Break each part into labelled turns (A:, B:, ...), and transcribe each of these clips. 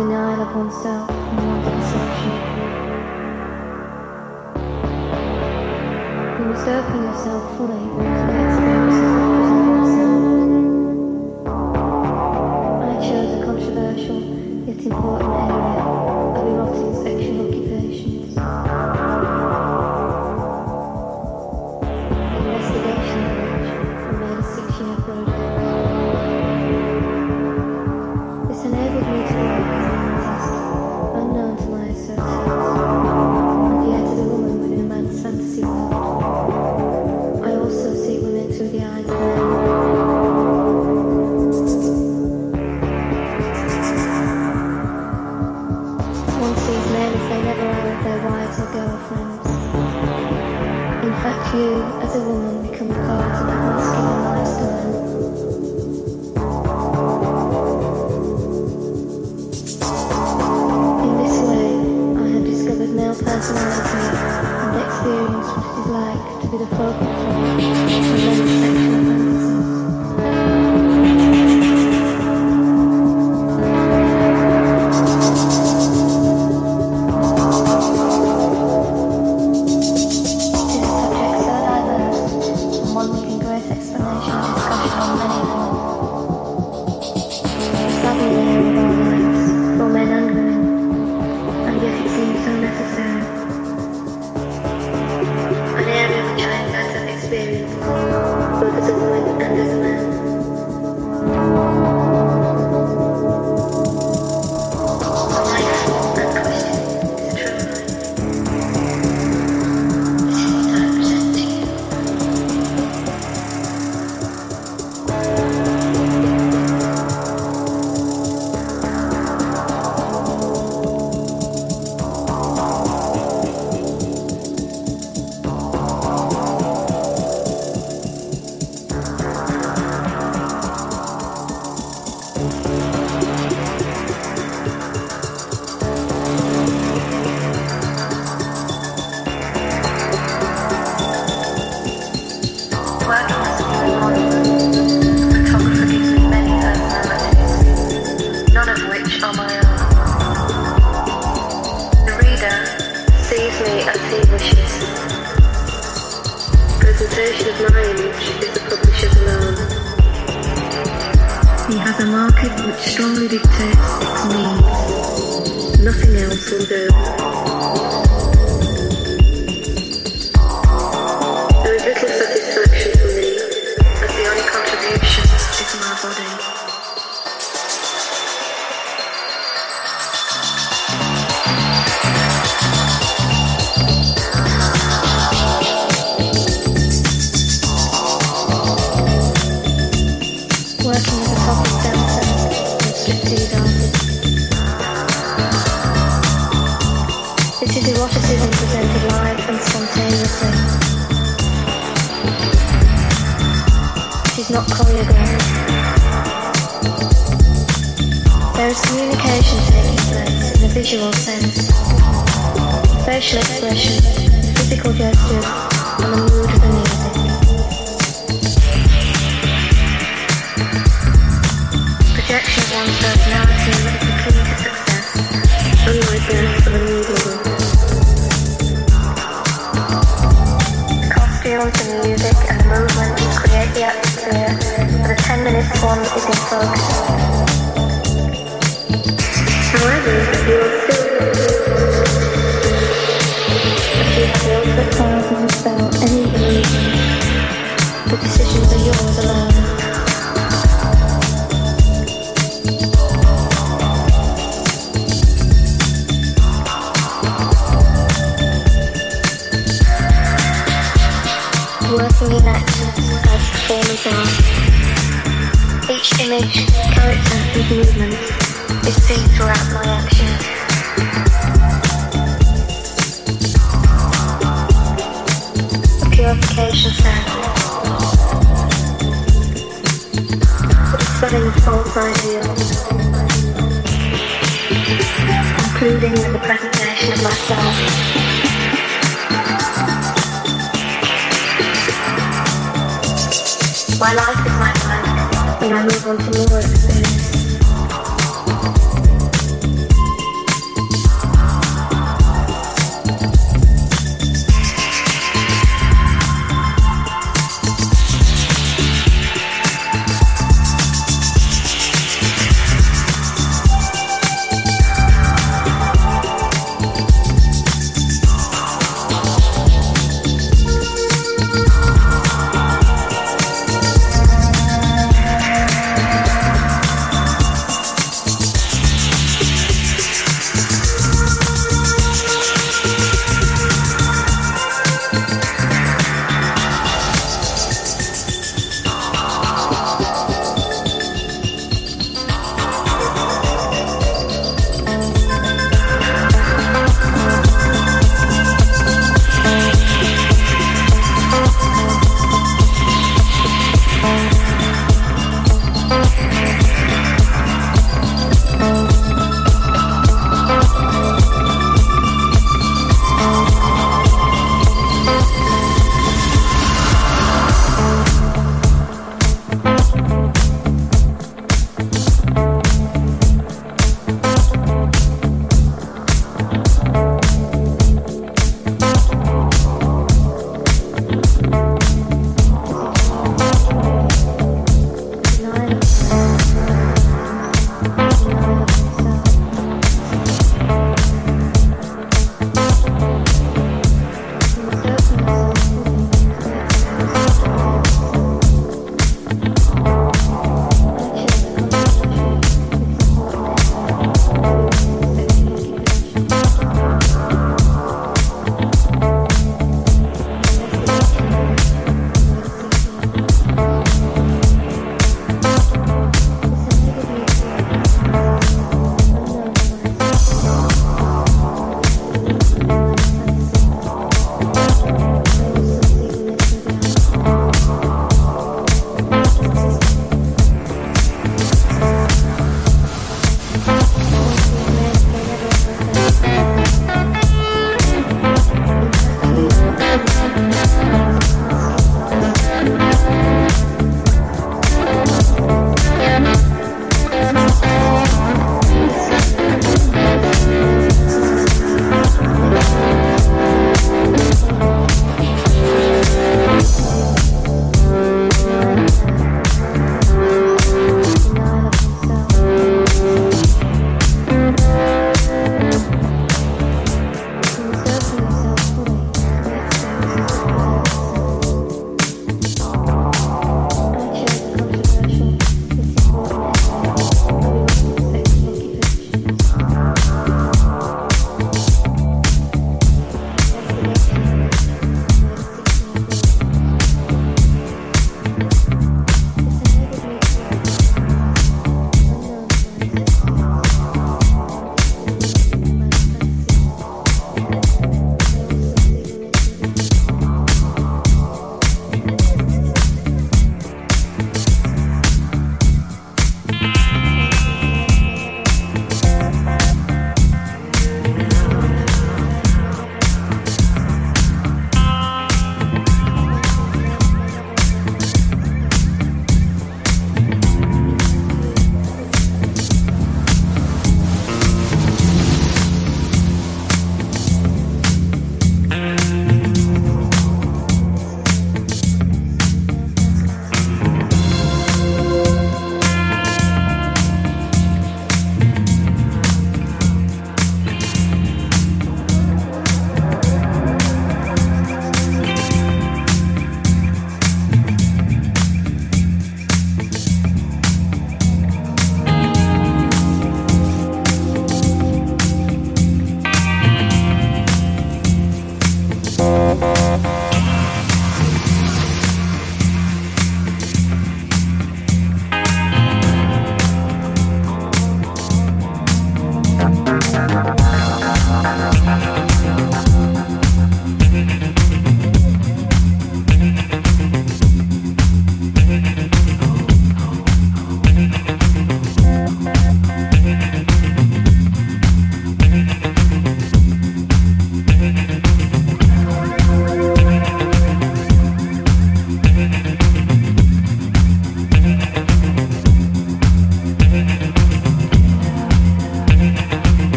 A: denial of oneself and one's perception. You must open yourself fully to the. I chose a controversial yet important area you, as a woman, become a part of that masculine lifestyle. In this way, I have discovered male personality and experienced what it is like to be the focal point in visual sense. Facial expression, physical gestures, and the mood of the music. Projection of one's personality is the key to success, unlike that of a nude. Costumes, the music, and movement create the atmosphere, but a 10 minute one is in focus. However, If you the ultimate power to dispel any illusion, the decisions are yours alone. My life is my life, and I move on to more experience.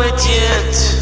B: молодец